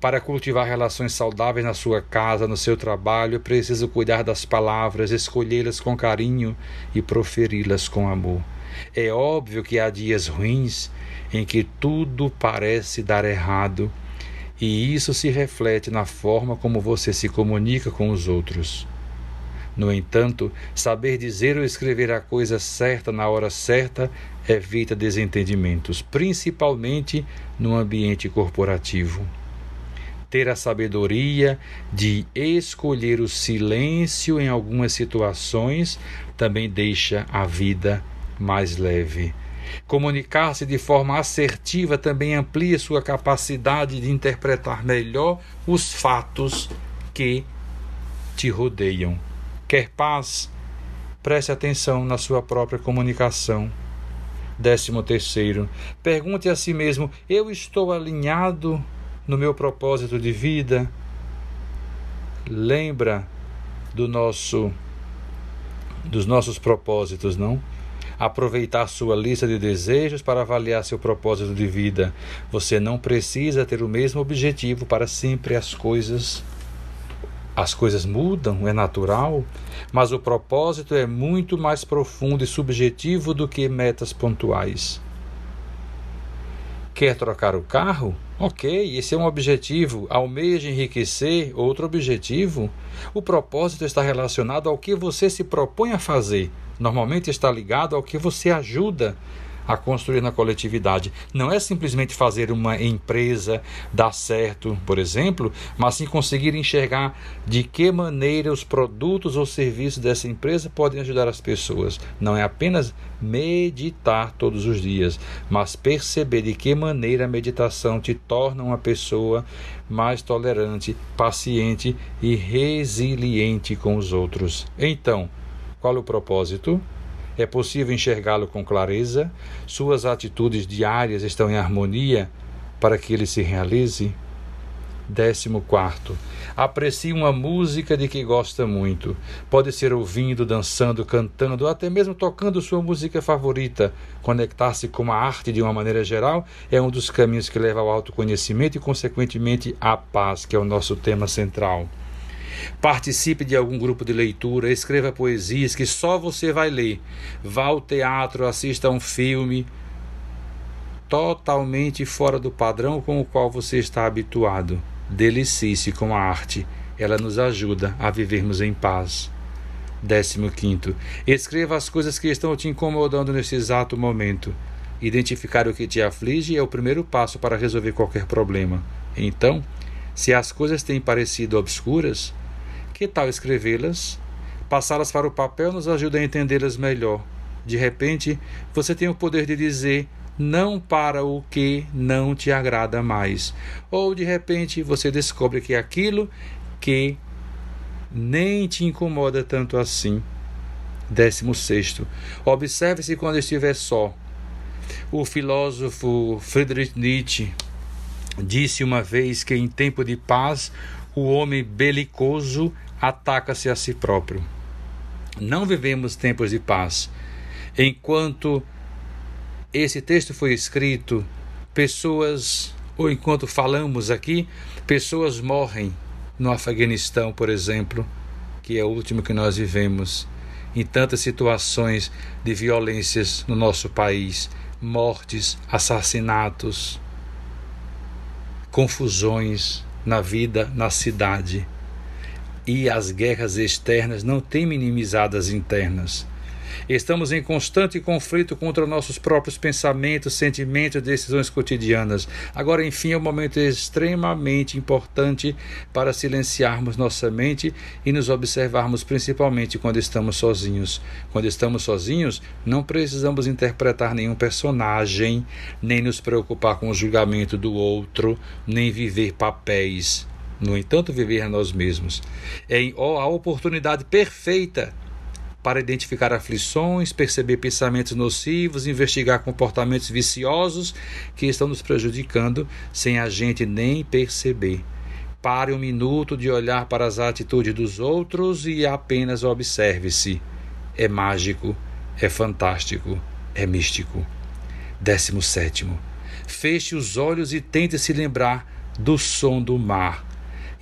Para cultivar relações saudáveis na sua casa, no seu trabalho, preciso cuidar das palavras, escolhê-las com carinho e proferi-las com amor. É óbvio que há dias ruins em que tudo parece dar errado, e isso se reflete na forma como você se comunica com os outros. No entanto, saber dizer ou escrever a coisa certa na hora certa evita desentendimentos, principalmente no ambiente corporativo. Ter a sabedoria de escolher o silêncio em algumas situações também deixa a vida mais leve. Comunicar-se de forma assertiva também amplia sua capacidade de interpretar melhor os fatos que te rodeiam. Quer paz? Preste atenção na sua própria comunicação. Décimo terceiro, pergunte a si mesmo: eu estou alinhado no meu propósito de vida? Lembra do nosso dos nossos propósitos, não? aproveitar sua lista de desejos para avaliar seu propósito de vida. Você não precisa ter o mesmo objetivo para sempre as coisas. As coisas mudam, é natural, mas o propósito é muito mais profundo e subjetivo do que metas pontuais. Quer trocar o carro? Ok, esse é um objetivo. Almeja enriquecer, outro objetivo. O propósito está relacionado ao que você se propõe a fazer, normalmente está ligado ao que você ajuda a construir na coletividade. Não é simplesmente fazer uma empresa dar certo, por exemplo, mas sim conseguir enxergar de que maneira os produtos ou serviços dessa empresa podem ajudar as pessoas. Não é apenas meditar todos os dias, mas perceber de que maneira a meditação te torna uma pessoa mais tolerante, paciente e resiliente com os outros. Então, qual o propósito? É possível enxergá-lo com clareza? Suas atitudes diárias estão em harmonia para que ele se realize? Décimo quarto. Aprecie uma música de que gosta muito. Pode ser ouvindo, dançando, cantando, até mesmo tocando sua música favorita. Conectar-se com a arte de uma maneira geral é um dos caminhos que leva ao autoconhecimento e, consequentemente, à paz, que é o nosso tema central. Participe de algum grupo de leitura, escreva poesias que só você vai ler. Vá ao teatro, assista a um filme totalmente fora do padrão com o qual você está habituado. Delicie-se com a arte. Ela nos ajuda a vivermos em paz. 15. Escreva as coisas que estão te incomodando nesse exato momento. Identificar o que te aflige é o primeiro passo para resolver qualquer problema. Então, se as coisas têm parecido obscuras, que tal escrevê-las? Passá-las para o papel nos ajuda a entendê-las melhor. De repente, você tem o poder de dizer não para o que não te agrada mais. Ou de repente você descobre que aquilo que nem te incomoda tanto assim. Décimo sexto. Observe-se quando estiver só. O filósofo Friedrich Nietzsche disse uma vez que em tempo de paz o homem belicoso ataca-se a si próprio. Não vivemos tempos de paz. Enquanto esse texto foi escrito, pessoas, ou enquanto falamos aqui, pessoas morrem no Afeganistão, por exemplo, que é o último que nós vivemos, em tantas situações de violências no nosso país, mortes, assassinatos, confusões na vida, na cidade. E as guerras externas não têm minimizado as internas. Estamos em constante conflito contra nossos próprios pensamentos, sentimentos e decisões cotidianas. Agora, enfim, é um momento extremamente importante para silenciarmos nossa mente e nos observarmos, principalmente quando estamos sozinhos. Quando estamos sozinhos, não precisamos interpretar nenhum personagem, nem nos preocupar com o julgamento do outro, nem viver papéis. No entanto, viver a nós mesmos. É a oportunidade perfeita para identificar aflições, perceber pensamentos nocivos, investigar comportamentos viciosos que estão nos prejudicando sem a gente nem perceber. Pare um minuto de olhar para as atitudes dos outros e apenas observe-se. É mágico, é fantástico, é místico. Décimo sétimo. Feche os olhos e tente se lembrar do som do mar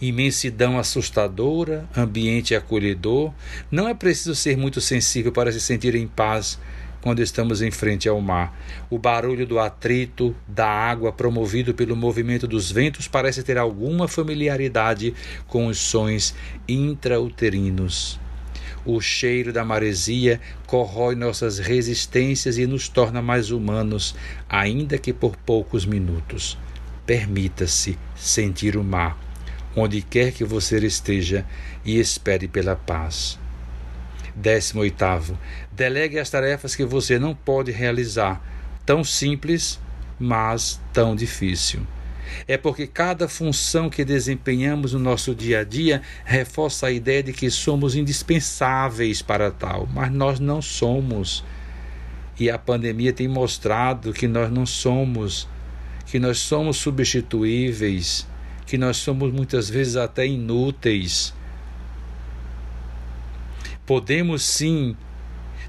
imensidão assustadora, ambiente acolhedor. Não é preciso ser muito sensível para se sentir em paz quando estamos em frente ao mar. O barulho do atrito da água promovido pelo movimento dos ventos parece ter alguma familiaridade com os sons intrauterinos. O cheiro da maresia corrói nossas resistências e nos torna mais humanos, ainda que por poucos minutos. Permita-se sentir o mar onde quer que você esteja, e espere pela paz. 18. Delegue as tarefas que você não pode realizar, tão simples, mas tão difícil. É porque cada função que desempenhamos no nosso dia a dia reforça a ideia de que somos indispensáveis para tal, mas nós não somos. E a pandemia tem mostrado que nós não somos, que nós somos substituíveis que nós somos muitas vezes até inúteis. Podemos sim,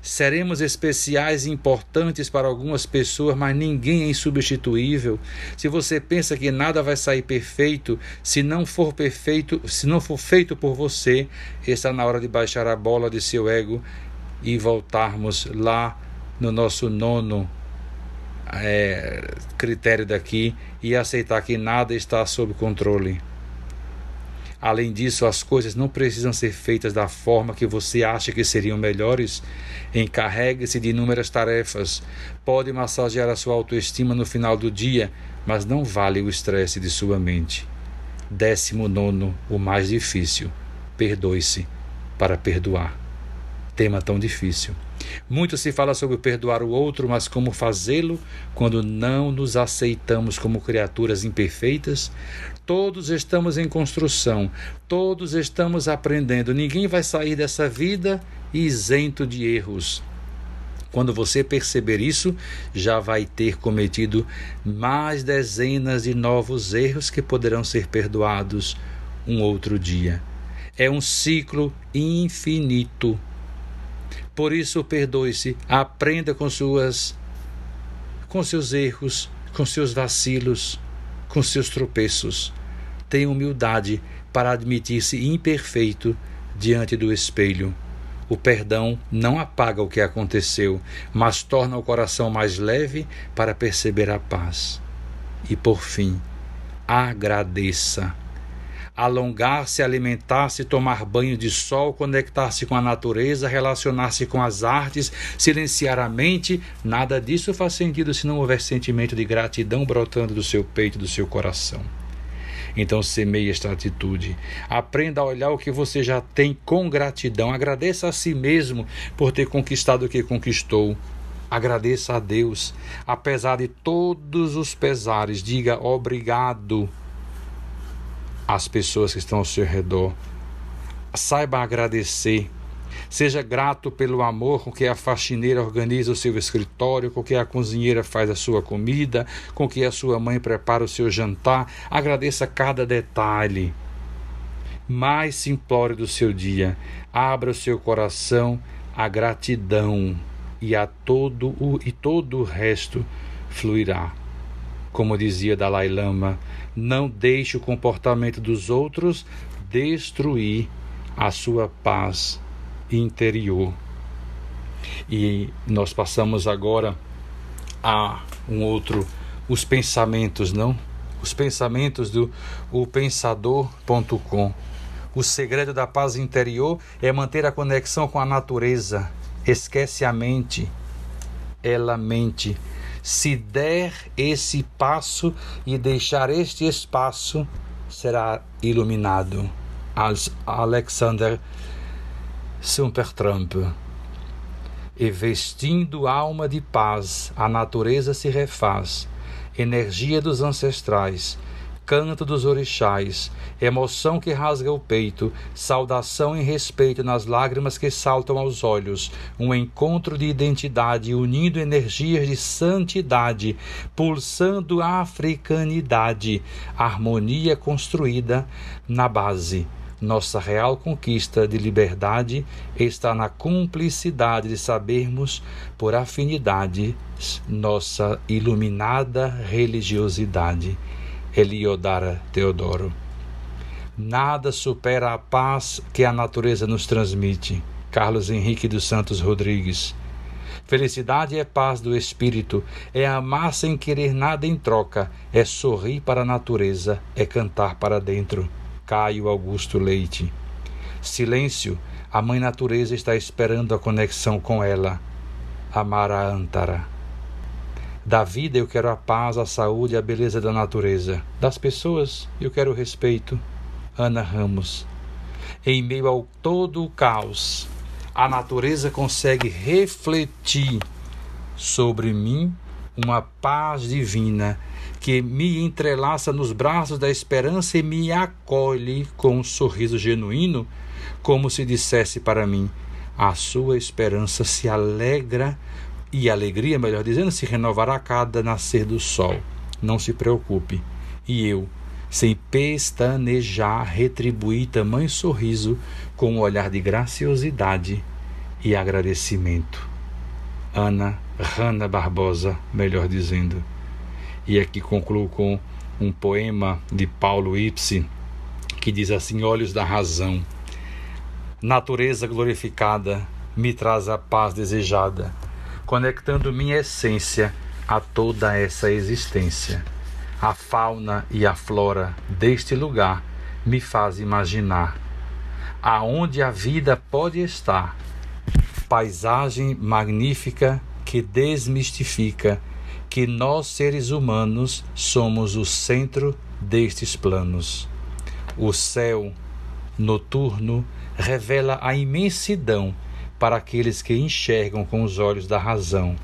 seremos especiais e importantes para algumas pessoas, mas ninguém é insubstituível. Se você pensa que nada vai sair perfeito, se não for perfeito, se não for feito por você, está na hora de baixar a bola de seu ego e voltarmos lá no nosso nono é, critério daqui e aceitar que nada está sob controle. Além disso, as coisas não precisam ser feitas da forma que você acha que seriam melhores. Encarregue-se de inúmeras tarefas. Pode massagear a sua autoestima no final do dia, mas não vale o estresse de sua mente. Décimo nono, o mais difícil. Perdoe-se para perdoar. Tema tão difícil. Muito se fala sobre perdoar o outro, mas como fazê-lo quando não nos aceitamos como criaturas imperfeitas? Todos estamos em construção, todos estamos aprendendo. Ninguém vai sair dessa vida isento de erros. Quando você perceber isso, já vai ter cometido mais dezenas de novos erros que poderão ser perdoados um outro dia. É um ciclo infinito por isso, perdoe-se, aprenda com suas com seus erros, com seus vacilos, com seus tropeços. Tenha humildade para admitir-se imperfeito diante do espelho. O perdão não apaga o que aconteceu, mas torna o coração mais leve para perceber a paz. E por fim, agradeça alongar-se, alimentar-se, tomar banho de sol, conectar-se com a natureza, relacionar-se com as artes, silenciar a mente, nada disso faz sentido se não houver sentimento de gratidão brotando do seu peito, do seu coração. Então semeie esta atitude. Aprenda a olhar o que você já tem com gratidão. Agradeça a si mesmo por ter conquistado o que conquistou. Agradeça a Deus. Apesar de todos os pesares, diga obrigado às pessoas que estão ao seu redor. Saiba agradecer Seja grato pelo amor com que a faxineira organiza o seu escritório, com que a cozinheira faz a sua comida, com que a sua mãe prepara o seu jantar. Agradeça cada detalhe. Mais simplório do seu dia. Abra o seu coração à gratidão e a todo o e todo o resto fluirá. Como dizia Dalai Lama, não deixe o comportamento dos outros destruir a sua paz interior. E nós passamos agora a um outro, os pensamentos, não? Os pensamentos do o pensador.com. O segredo da paz interior é manter a conexão com a natureza. Esquece a mente. Ela mente. Se der esse passo e deixar este espaço, será iluminado. Alexander Trump. E vestindo alma de paz, a natureza se refaz, energia dos ancestrais, canto dos orixás, emoção que rasga o peito, saudação e respeito nas lágrimas que saltam aos olhos, um encontro de identidade unindo energias de santidade, pulsando a africanidade, harmonia construída na base nossa real conquista de liberdade está na cumplicidade de sabermos, por afinidade, nossa iluminada religiosidade. Eliodara Teodoro. Nada supera a paz que a natureza nos transmite. Carlos Henrique dos Santos Rodrigues. Felicidade é paz do espírito, é amar sem querer nada em troca, é sorrir para a natureza, é cantar para dentro. Caio Augusto Leite. Silêncio, a Mãe Natureza está esperando a conexão com ela. Amara Antara. Da vida eu quero a paz, a saúde a beleza da natureza. Das pessoas eu quero o respeito. Ana Ramos. Em meio ao todo o caos, a natureza consegue refletir sobre mim uma paz divina que me entrelaça nos braços da esperança e me acolhe com um sorriso genuíno, como se dissesse para mim: a sua esperança se alegra e alegria, melhor dizendo, se renovará a cada nascer do sol. Não se preocupe. E eu, sem pestanejar, retribuí tamanho sorriso com um olhar de graciosidade e agradecimento. Ana Rana Barbosa, melhor dizendo. E aqui concluo com um poema de Paulo Ipsi que diz assim: Olhos da razão, natureza glorificada me traz a paz desejada, conectando minha essência a toda essa existência. A fauna e a flora deste lugar me faz imaginar aonde a vida pode estar. Paisagem magnífica que desmistifica que nós, seres humanos, somos o centro destes planos. O céu noturno revela a imensidão para aqueles que enxergam com os olhos da razão,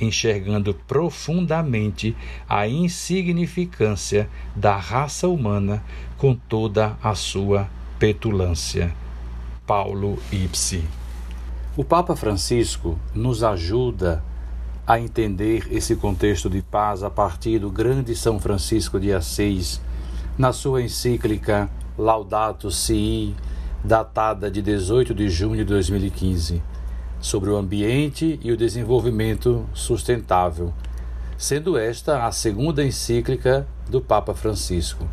enxergando profundamente a insignificância da raça humana com toda a sua petulância. Paulo Ipsi o Papa Francisco nos ajuda a entender esse contexto de paz a partir do grande São Francisco de Assis, na sua encíclica Laudato Si, datada de 18 de junho de 2015, sobre o ambiente e o desenvolvimento sustentável, sendo esta a segunda encíclica do Papa Francisco.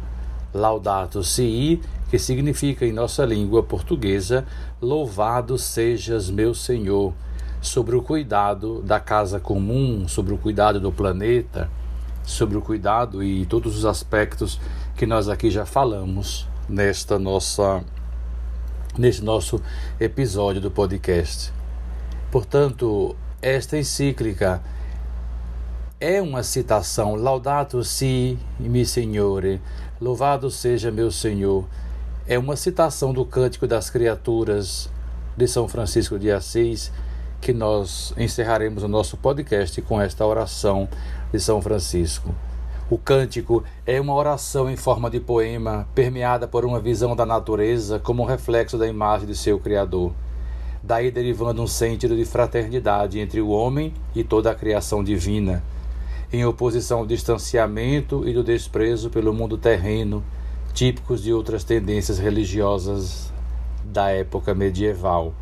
Laudato Si, que significa em nossa língua portuguesa: Louvado sejas, meu Senhor, sobre o cuidado da casa comum, sobre o cuidado do planeta, sobre o cuidado e todos os aspectos que nós aqui já falamos nesta nossa neste nosso episódio do podcast. Portanto, esta encíclica é uma citação Laudato si, mi Signore, Louvado seja meu Senhor. É uma citação do Cântico das Criaturas de São Francisco de Assis que nós encerraremos o nosso podcast com esta oração de São Francisco. O cântico é uma oração em forma de poema, permeada por uma visão da natureza como um reflexo da imagem de seu Criador. Daí derivando um sentido de fraternidade entre o homem e toda a criação divina, em oposição ao distanciamento e do desprezo pelo mundo terreno, típicos de outras tendências religiosas da época medieval.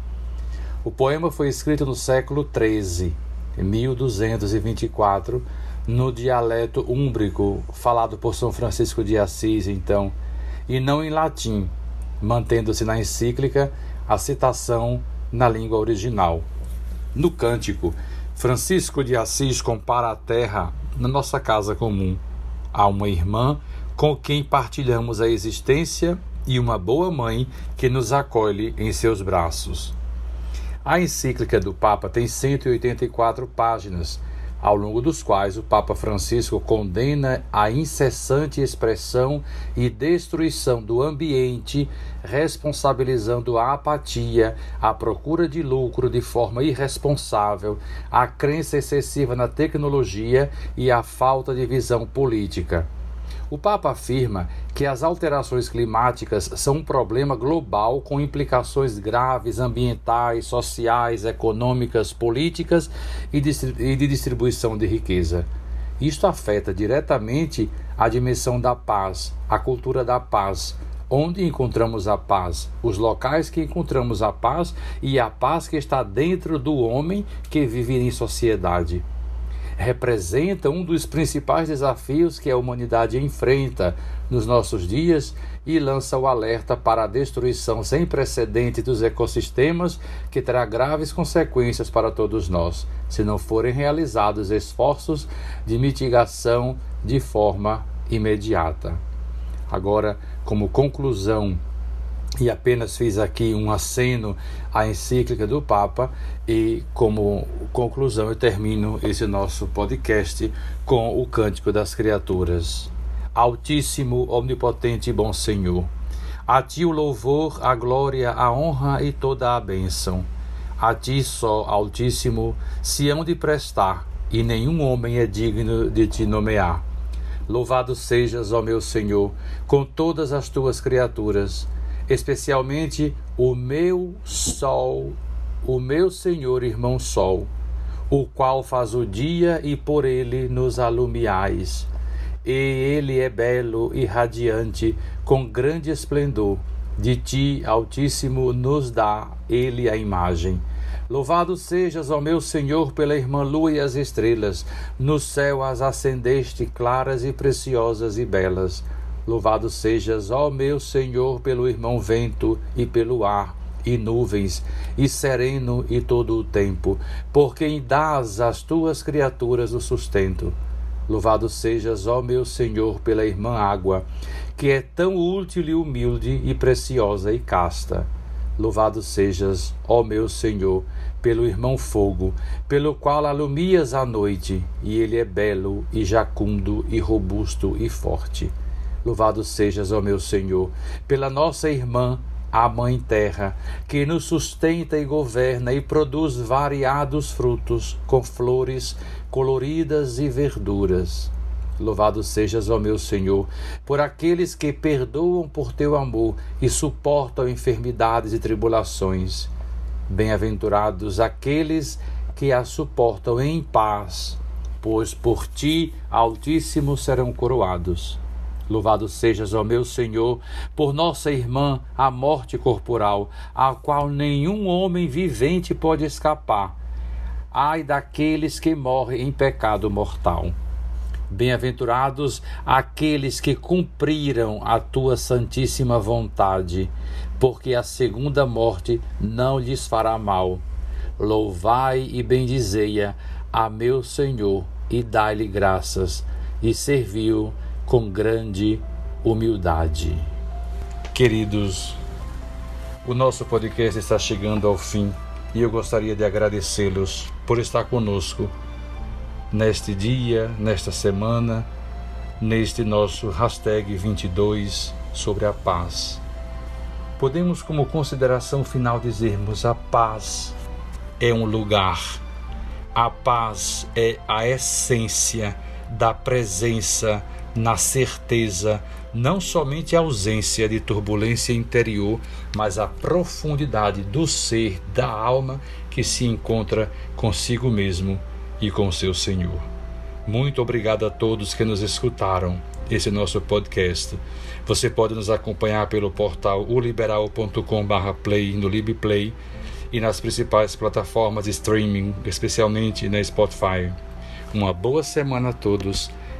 O poema foi escrito no século XIII, 1224 no dialeto úmbrico falado por São Francisco de Assis, então, e não em latim, mantendo-se na encíclica a citação na língua original. No cântico, Francisco de Assis compara a terra na nossa casa comum a uma irmã com quem partilhamos a existência e uma boa mãe que nos acolhe em seus braços. A encíclica do Papa tem 184 páginas ao longo dos quais o Papa Francisco condena a incessante expressão e destruição do ambiente, responsabilizando a apatia, a procura de lucro de forma irresponsável, a crença excessiva na tecnologia e a falta de visão política. O Papa afirma que as alterações climáticas são um problema global com implicações graves ambientais, sociais, econômicas, políticas e de distribuição de riqueza. Isto afeta diretamente a dimensão da paz, a cultura da paz, onde encontramos a paz, os locais que encontramos a paz e a paz que está dentro do homem que vive em sociedade representa um dos principais desafios que a humanidade enfrenta nos nossos dias e lança o alerta para a destruição sem precedente dos ecossistemas, que terá graves consequências para todos nós, se não forem realizados esforços de mitigação de forma imediata. Agora, como conclusão e apenas fiz aqui um aceno à encíclica do Papa e como conclusão eu termino esse nosso podcast com o Cântico das Criaturas. Altíssimo, omnipotente e bom Senhor, a ti o louvor, a glória, a honra e toda a bênção. A ti só, Altíssimo, se hão de prestar, e nenhum homem é digno de te nomear. Louvado sejas, ó meu Senhor, com todas as tuas criaturas especialmente o meu sol, o meu Senhor irmão Sol, o qual faz o dia e por ele nos alumiais. E ele é belo e radiante, com grande esplendor. De ti, Altíssimo, nos dá ele a imagem. Louvado sejas, ó meu Senhor, pela irmã lua e as estrelas. No céu as acendeste claras e preciosas e belas. Louvado sejas, ó meu Senhor, pelo irmão vento e pelo ar e nuvens, e sereno e todo o tempo, por quem dás às tuas criaturas o sustento. Louvado sejas, ó meu Senhor, pela irmã água, que é tão útil e humilde e preciosa e casta. Louvado sejas, ó meu Senhor, pelo irmão fogo, pelo qual alumias a noite, e ele é belo e jacundo e robusto e forte. Louvado sejas, ó meu Senhor, pela nossa irmã, a Mãe Terra, que nos sustenta e governa e produz variados frutos, com flores coloridas e verduras. Louvado sejas, ó meu Senhor, por aqueles que perdoam por teu amor e suportam enfermidades e tribulações. Bem-aventurados aqueles que a suportam em paz, pois por ti, Altíssimo, serão coroados. Louvado sejas, ó meu Senhor, por nossa irmã, a morte corporal, a qual nenhum homem vivente pode escapar. Ai daqueles que morrem em pecado mortal. Bem-aventurados aqueles que cumpriram a tua santíssima vontade, porque a segunda morte não lhes fará mal. Louvai e bendizei-a a meu Senhor e dai-lhe graças, e serviu com grande humildade. Queridos, o nosso podcast está chegando ao fim e eu gostaria de agradecê-los por estar conosco neste dia, nesta semana, neste nosso hashtag 22 sobre a paz. Podemos, como consideração final, dizermos: a paz é um lugar, a paz é a essência da presença na certeza, não somente a ausência de turbulência interior, mas a profundidade do ser, da alma que se encontra consigo mesmo e com seu Senhor. Muito obrigado a todos que nos escutaram esse nosso podcast. Você pode nos acompanhar pelo portal uliberal.com/play no LibPlay e nas principais plataformas de streaming, especialmente na Spotify. Uma boa semana a todos